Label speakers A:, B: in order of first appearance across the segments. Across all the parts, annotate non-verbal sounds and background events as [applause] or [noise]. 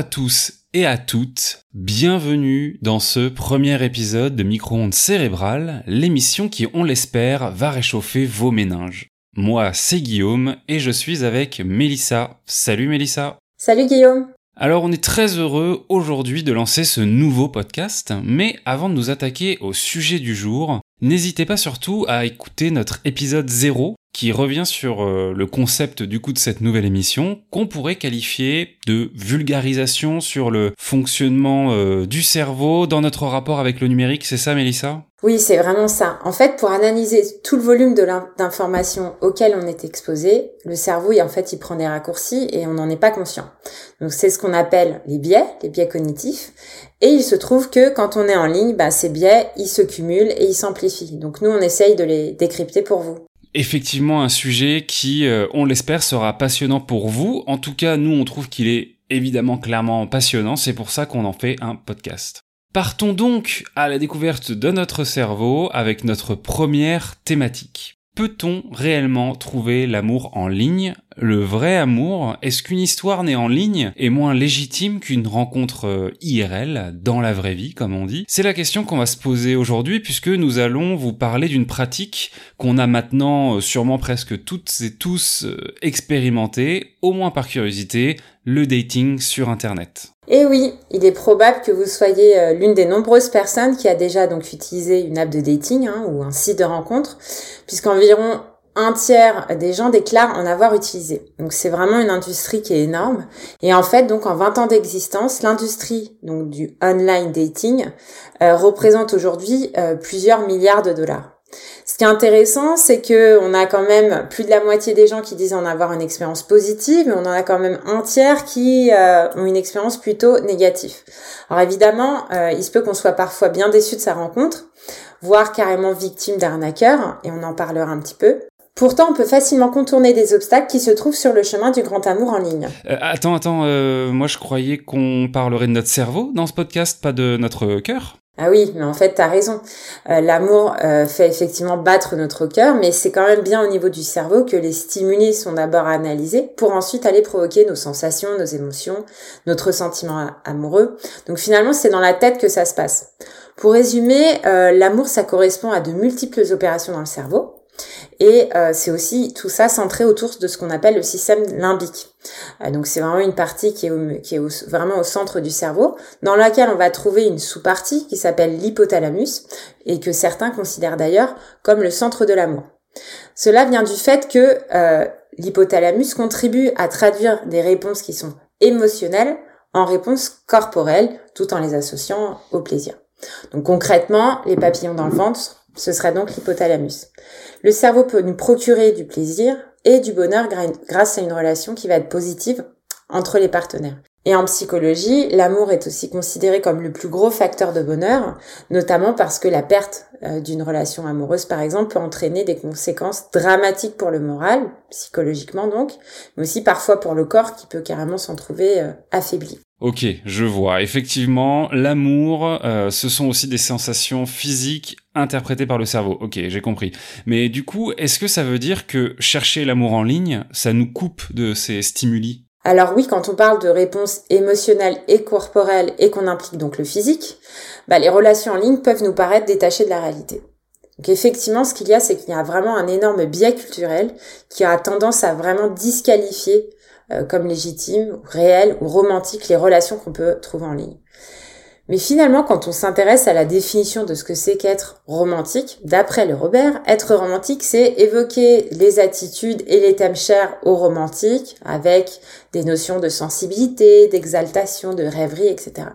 A: À tous et à toutes, bienvenue dans ce premier épisode de Micro-ondes cérébrales, l'émission qui, on l'espère, va réchauffer vos méninges. Moi, c'est Guillaume et je suis avec Mélissa. Salut Mélissa.
B: Salut Guillaume.
A: Alors on est très heureux aujourd'hui de lancer ce nouveau podcast, mais avant de nous attaquer au sujet du jour, n'hésitez pas surtout à écouter notre épisode 0 qui revient sur euh, le concept du coup de cette nouvelle émission qu'on pourrait qualifier de vulgarisation sur le fonctionnement euh, du cerveau dans notre rapport avec le numérique, c'est ça Mélissa?
B: Oui, c'est vraiment ça. En fait, pour analyser tout le volume d'informations auquel on est exposé, le cerveau, en fait, il prend des raccourcis et on n'en est pas conscient. Donc c'est ce qu'on appelle les biais, les biais cognitifs. Et il se trouve que quand on est en ligne, bah, ces biais, ils se cumulent et ils s'amplifient. Donc nous, on essaye de les décrypter pour vous
A: effectivement un sujet qui, euh, on l'espère, sera passionnant pour vous. En tout cas, nous, on trouve qu'il est évidemment clairement passionnant. C'est pour ça qu'on en fait un podcast. Partons donc à la découverte de notre cerveau avec notre première thématique. Peut-on réellement trouver l'amour en ligne? Le vrai amour Est-ce qu'une histoire née en ligne est moins légitime qu'une rencontre euh, IRL, dans la vraie vie, comme on dit? C'est la question qu'on va se poser aujourd'hui, puisque nous allons vous parler d'une pratique qu'on a maintenant euh, sûrement presque toutes et tous euh, expérimenté, au moins par curiosité, le dating sur Internet.
B: Et oui, il est probable que vous soyez l'une des nombreuses personnes qui a déjà donc utilisé une app de dating hein, ou un site de rencontre, puisqu'environ un tiers des gens déclarent en avoir utilisé. Donc c'est vraiment une industrie qui est énorme. Et en fait, donc en 20 ans d'existence, l'industrie donc du online dating euh, représente aujourd'hui euh, plusieurs milliards de dollars. Ce qui est intéressant, c'est que on a quand même plus de la moitié des gens qui disent en avoir une expérience positive, mais on en a quand même un tiers qui euh, ont une expérience plutôt négative. Alors évidemment, il se peut qu'on soit parfois bien déçu de sa rencontre, voire carrément victime d'arnaqueurs, et on en parlera un petit peu. Pourtant, on peut facilement contourner des obstacles qui se trouvent sur le chemin du grand amour en ligne.
A: Euh, attends, attends, moi je croyais qu'on parlerait de notre cerveau dans ce podcast, pas de notre cœur
B: ah oui, mais en fait, tu as raison. Euh, l'amour euh, fait effectivement battre notre cœur, mais c'est quand même bien au niveau du cerveau que les stimuli sont d'abord analysés pour ensuite aller provoquer nos sensations, nos émotions, notre sentiment amoureux. Donc finalement, c'est dans la tête que ça se passe. Pour résumer, euh, l'amour, ça correspond à de multiples opérations dans le cerveau. Et euh, c'est aussi tout ça centré autour de ce qu'on appelle le système limbique. Euh, donc c'est vraiment une partie qui est, vraiment au centre du cerveau, dans laquelle on va trouver une sous-partie qui s'appelle l'hypothalamus, et que certains considèrent d'ailleurs comme le centre de l'amour. Cela vient du fait que euh, l'hypothalamus contribue à traduire des réponses qui sont émotionnelles en réponses corporelles, tout en les associant au plaisir. Donc concrètement, les papillons dans le ventre, ce serait donc l'hypothalamus. Le cerveau peut nous procurer du plaisir et du bonheur grâce à une relation qui va être positive entre les partenaires. Et en psychologie, l'amour est aussi considéré comme le plus gros facteur de bonheur, notamment parce que la perte euh, d'une relation amoureuse, par exemple, peut entraîner des conséquences dramatiques pour le moral, psychologiquement donc, mais aussi parfois pour le corps qui peut carrément s'en trouver euh, affaibli.
A: Ok, je vois. Effectivement, l'amour, euh, ce sont aussi des sensations physiques interprétées par le cerveau. Ok, j'ai compris. Mais du coup, est-ce que ça veut dire que chercher l'amour en ligne, ça nous coupe de ces stimuli?
B: Alors oui, quand on parle de réponses émotionnelles et corporelles et qu'on implique donc le physique, bah, les relations en ligne peuvent nous paraître détachées de la réalité. Donc effectivement, ce qu'il y a, c'est qu'il y a vraiment un énorme biais culturel qui a tendance à vraiment disqualifier euh, comme légitimes, réelles ou romantiques les relations qu'on peut trouver en ligne. Mais finalement, quand on s'intéresse à la définition de ce que c'est qu'être romantique, d'après le Robert, être romantique, c'est évoquer les attitudes et les thèmes chers aux romantiques, avec des notions de sensibilité, d'exaltation, de rêverie, etc.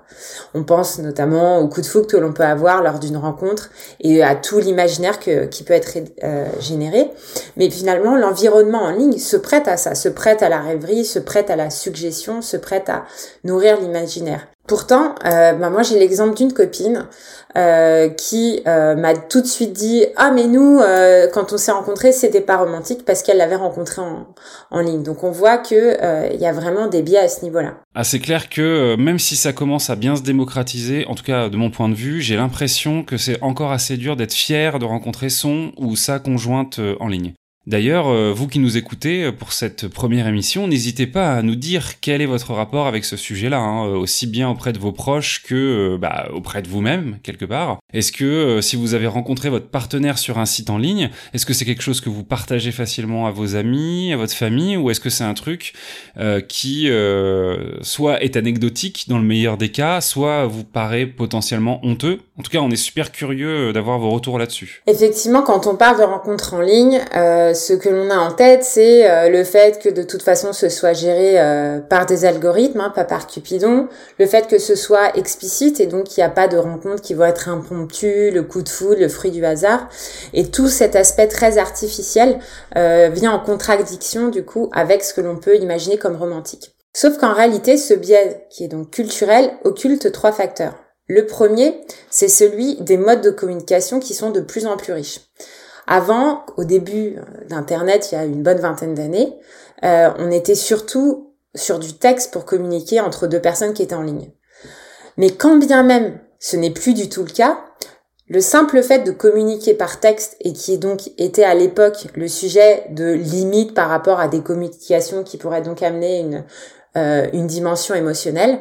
B: On pense notamment au coup de foudre que l'on peut avoir lors d'une rencontre et à tout l'imaginaire qui peut être euh, généré. Mais finalement, l'environnement en ligne se prête à ça, se prête à la rêverie, se prête à la suggestion, se prête à nourrir l'imaginaire. Pourtant, euh, bah moi j'ai l'exemple d'une copine euh, qui euh, m'a tout de suite dit ah mais nous euh, quand on s'est rencontrés c'était pas romantique parce qu'elle l'avait rencontré en, en ligne. Donc on voit que il y a vraiment des biais à ce niveau-là.
A: Ah c'est clair que même si ça commence à bien se démocratiser, en tout cas de mon point de vue, j'ai l'impression que c'est encore assez dur d'être fier de rencontrer son ou sa conjointe en ligne. D'ailleurs, euh, vous qui nous écoutez euh, pour cette première émission, n'hésitez pas à nous dire quel est votre rapport avec ce sujet-là, hein, euh, aussi bien auprès de vos proches que bah, auprès de vous-même, quelque part. Est-ce que si vous avez rencontré votre partenaire sur un site en ligne, est-ce que c'est quelque chose que vous partagez facilement à vos amis, à votre famille, ou est-ce que c'est un truc qui soit est anecdotique dans le meilleur des cas, soit vous paraît potentiellement honteux? En tout cas, on est super curieux d'avoir vos retours là-dessus.
B: Effectivement, quand on parle de rencontres en ligne, ce que l'on a en tête, c'est euh, le fait que de toute façon ce soit géré euh, par des algorithmes, hein, pas par Cupidon, le fait que ce soit explicite et donc il n'y a pas de rencontres qui vont être impromptues, le coup de foudre, le fruit du hasard, et tout cet aspect très artificiel euh, vient en contradiction du coup avec ce que l'on peut imaginer comme romantique. Sauf qu'en réalité, ce biais qui est donc culturel occulte trois facteurs. Le premier, c'est celui des modes de communication qui sont de plus en plus riches. Avant, au début euh, d'Internet, il y a une bonne vingtaine d'années, euh, on était surtout sur du texte pour communiquer entre deux personnes qui étaient en ligne. Mais quand bien même ce n'est plus du tout le cas, le simple fait de communiquer par texte et qui donc était à l'époque le sujet de limite par rapport à des communications qui pourraient donc amener une, euh, une dimension émotionnelle,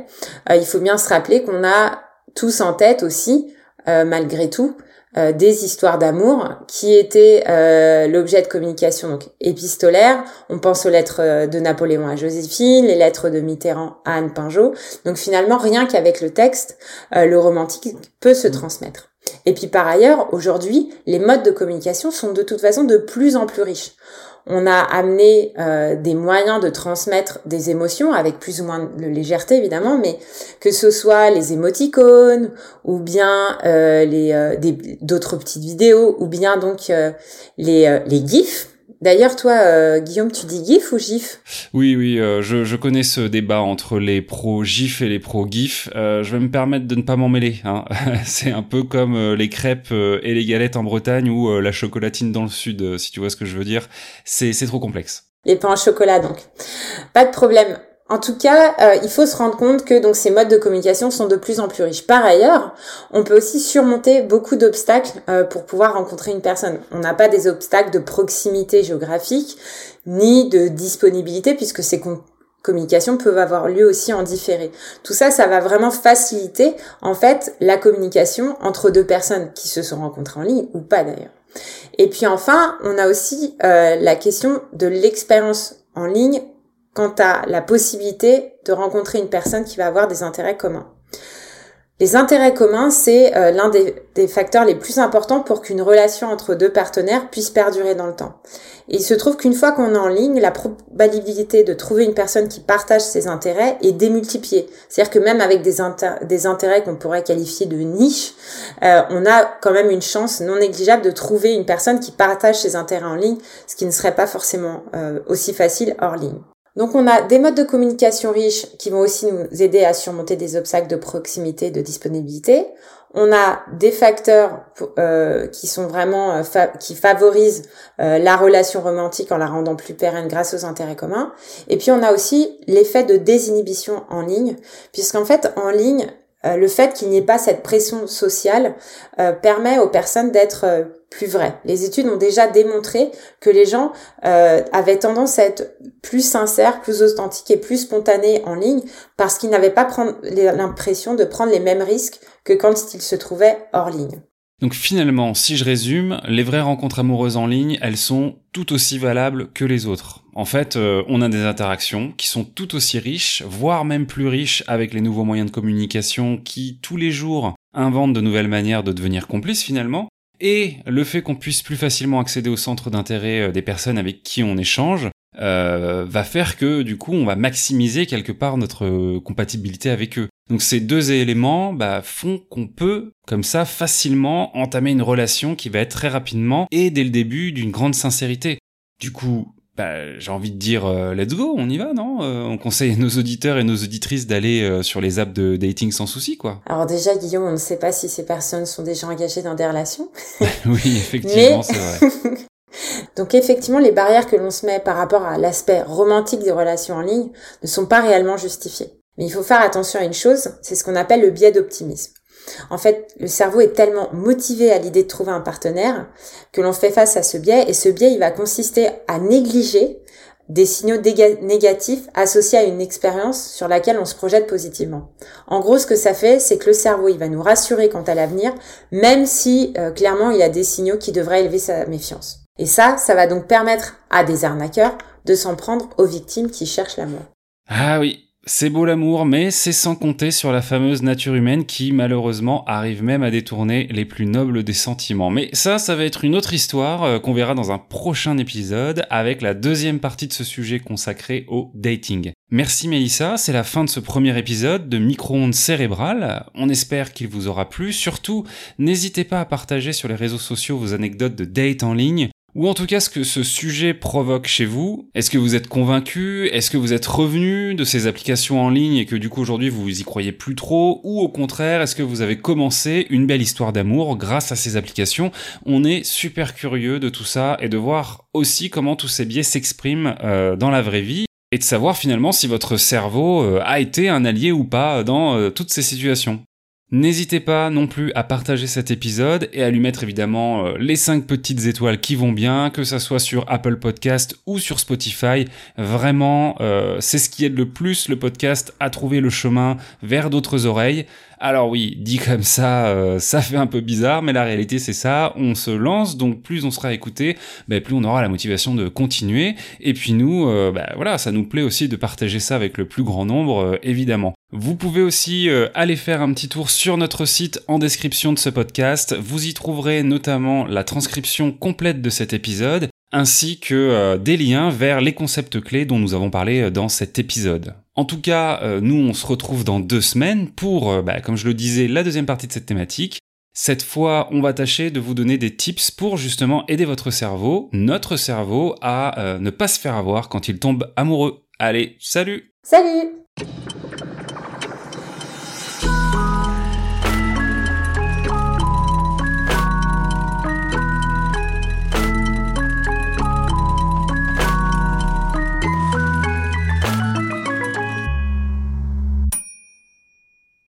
B: il faut bien se rappeler qu'on a tous en tête aussi, malgré tout, euh, des histoires d'amour qui étaient euh, l'objet de communication donc épistolaire. On pense aux lettres euh, de Napoléon à Joséphine, les lettres de Mitterrand à Anne Pinjot. Donc finalement, rien qu'avec le texte, le romantique peut se transmettre. Et puis par ailleurs, aujourd'hui, les modes de communication sont de toute façon de plus en plus riches on a amené euh, des moyens de transmettre des émotions avec plus ou moins de légèreté évidemment, mais que ce soit les émoticônes ou bien euh, les euh, d'autres petites vidéos ou bien donc les les gifs D'ailleurs, toi, euh, Guillaume, tu dis GIF ou GIF?
A: Oui, oui, euh, je, je, connais ce débat entre les pros GIF et les pros GIF. Euh, je vais me permettre de ne pas m'en mêler. Hein. [laughs] C'est un peu comme les crêpes et les galettes en Bretagne ou la chocolatine dans le sud, si tu vois ce que je veux dire. C'est trop complexe.
B: Les pains au chocolat, donc. Pas de problème. En tout cas, euh, il faut se rendre compte que donc ces modes de communication sont de plus en plus riches. Par ailleurs, on peut aussi surmonter beaucoup d'obstacles euh, pour pouvoir rencontrer une personne. On n'a pas des obstacles de proximité géographique ni de disponibilité puisque ces communications peuvent avoir lieu aussi en différé. Tout ça, ça va vraiment faciliter en fait la communication entre deux personnes qui se sont rencontrées en ligne ou pas d'ailleurs. Et puis enfin, on a aussi euh, la question de l'expérience en ligne quant à la possibilité de rencontrer une personne qui va avoir des intérêts communs. Les intérêts communs, c'est euh, l'un des, facteurs les plus importants pour qu'une relation entre deux partenaires puisse perdurer dans le temps. il se trouve qu'une fois qu'on est en ligne, la probabilité de trouver une personne qui partage ses intérêts est démultipliée. C'est-à-dire que même avec des, des intérêts qu'on pourrait qualifier de niche, euh, on a quand même une chance non négligeable de trouver une personne qui partage ses intérêts en ligne, ce qui ne serait pas forcément euh, aussi facile hors ligne. Donc on a des modes de communication riches qui vont aussi nous aider à surmonter des obstacles de proximité, de disponibilité. On a des facteurs euh, qui sont vraiment euh, qui favorisent euh, la relation romantique en la rendant plus pérenne grâce aux intérêts communs. Et puis on a aussi l'effet de désinhibition en ligne, puisqu'en fait en ligne le fait qu'il n'y ait pas cette pression sociale permet aux personnes d'être plus vraies. Les études ont déjà démontré que les gens avaient tendance à être plus sincères, plus authentiques et plus spontanés en ligne parce qu'ils n'avaient pas l'impression de prendre les mêmes risques que quand ils se trouvaient hors ligne.
A: Donc finalement, si je résume, les vraies rencontres amoureuses en ligne, elles sont tout aussi valables que les autres. En fait, euh, on a des interactions qui sont tout aussi riches, voire même plus riches avec les nouveaux moyens de communication qui, tous les jours, inventent de nouvelles manières de devenir complices finalement. Et le fait qu'on puisse plus facilement accéder au centre d'intérêt euh, des personnes avec qui on échange, euh, va faire que du coup on va maximiser quelque part notre compatibilité avec eux. Donc ces deux éléments bah, font qu'on peut comme ça facilement entamer une relation qui va être très rapidement et dès le début d'une grande sincérité. Du coup, bah, j'ai envie de dire euh, let's go, on y va, non? Euh, On conseille nos auditeurs et nos auditrices d'aller euh, sur les apps de dating sans souci, quoi.
B: Alors déjà, Guillaume, on ne sait pas si ces personnes sont déjà engagées dans des relations. [laughs]
A: oui, effectivement, c'est vrai. [laughs]
B: Donc effectivement, les barrières que l'on se met par rapport à l'aspect romantique des relations en ligne ne sont pas réellement justifiées. Mais il faut faire attention à une chose, c'est ce qu'on appelle le biais d'optimisme. En fait, le cerveau est tellement motivé à l'idée de trouver un partenaire que l'on fait face à ce biais et ce biais, il va consister à négliger des signaux négatifs associés à une expérience sur laquelle on se projette positivement. En gros, ce que ça fait, c'est que le cerveau, il va nous rassurer quant à l'avenir, même si euh, clairement il a des signaux qui devraient élever sa méfiance. Et ça, ça va donc permettre à des arnaqueurs de s'en prendre aux victimes qui cherchent l'amour.
A: Ah oui, c'est beau l'amour, mais c'est sans compter sur la fameuse nature humaine qui malheureusement arrive même à détourner les plus nobles des sentiments. Mais ça, ça va être une autre histoire euh, qu'on verra dans un prochain épisode avec la deuxième partie de ce sujet consacré au dating. Merci Mélissa, c'est la fin de ce premier épisode de Micro-ondes cérébrales. On espère qu'il vous aura plu. Surtout, n'hésitez pas à partager sur les réseaux sociaux vos anecdotes de date en ligne ou en tout cas ce que ce sujet provoque chez vous. Est-ce que vous êtes convaincu? Est-ce que vous êtes revenu de ces applications en ligne et que du coup aujourd'hui vous y croyez plus trop? Ou au contraire, est-ce que vous avez commencé une belle histoire d'amour grâce à ces applications? On est super curieux de tout ça et de voir aussi comment tous ces biais s'expriment euh, dans la vraie vie et de savoir finalement si votre cerveau euh, a été un allié ou pas dans euh, toutes ces situations. N'hésitez pas non plus à partager cet épisode et à lui mettre évidemment euh, les 5 petites étoiles qui vont bien, que ça soit sur Apple Podcast ou sur Spotify. Vraiment, euh, c'est ce qui aide le plus le podcast à trouver le chemin vers d'autres oreilles. Alors oui, dit comme ça, euh, ça fait un peu bizarre, mais la réalité c'est ça, on se lance, donc plus on sera écouté, ben, plus on aura la motivation de continuer, et puis nous, ben, voilà, ça nous plaît aussi de partager ça avec le plus grand nombre, évidemment. Vous pouvez aussi aller faire un petit tour sur notre site en description de ce podcast, vous y trouverez notamment la transcription complète de cet épisode, ainsi que des liens vers les concepts clés dont nous avons parlé dans cet épisode. En tout cas, euh, nous, on se retrouve dans deux semaines pour, euh, bah, comme je le disais, la deuxième partie de cette thématique. Cette fois, on va tâcher de vous donner des tips pour justement aider votre cerveau, notre cerveau, à euh, ne pas se faire avoir quand il tombe amoureux. Allez, salut
B: Salut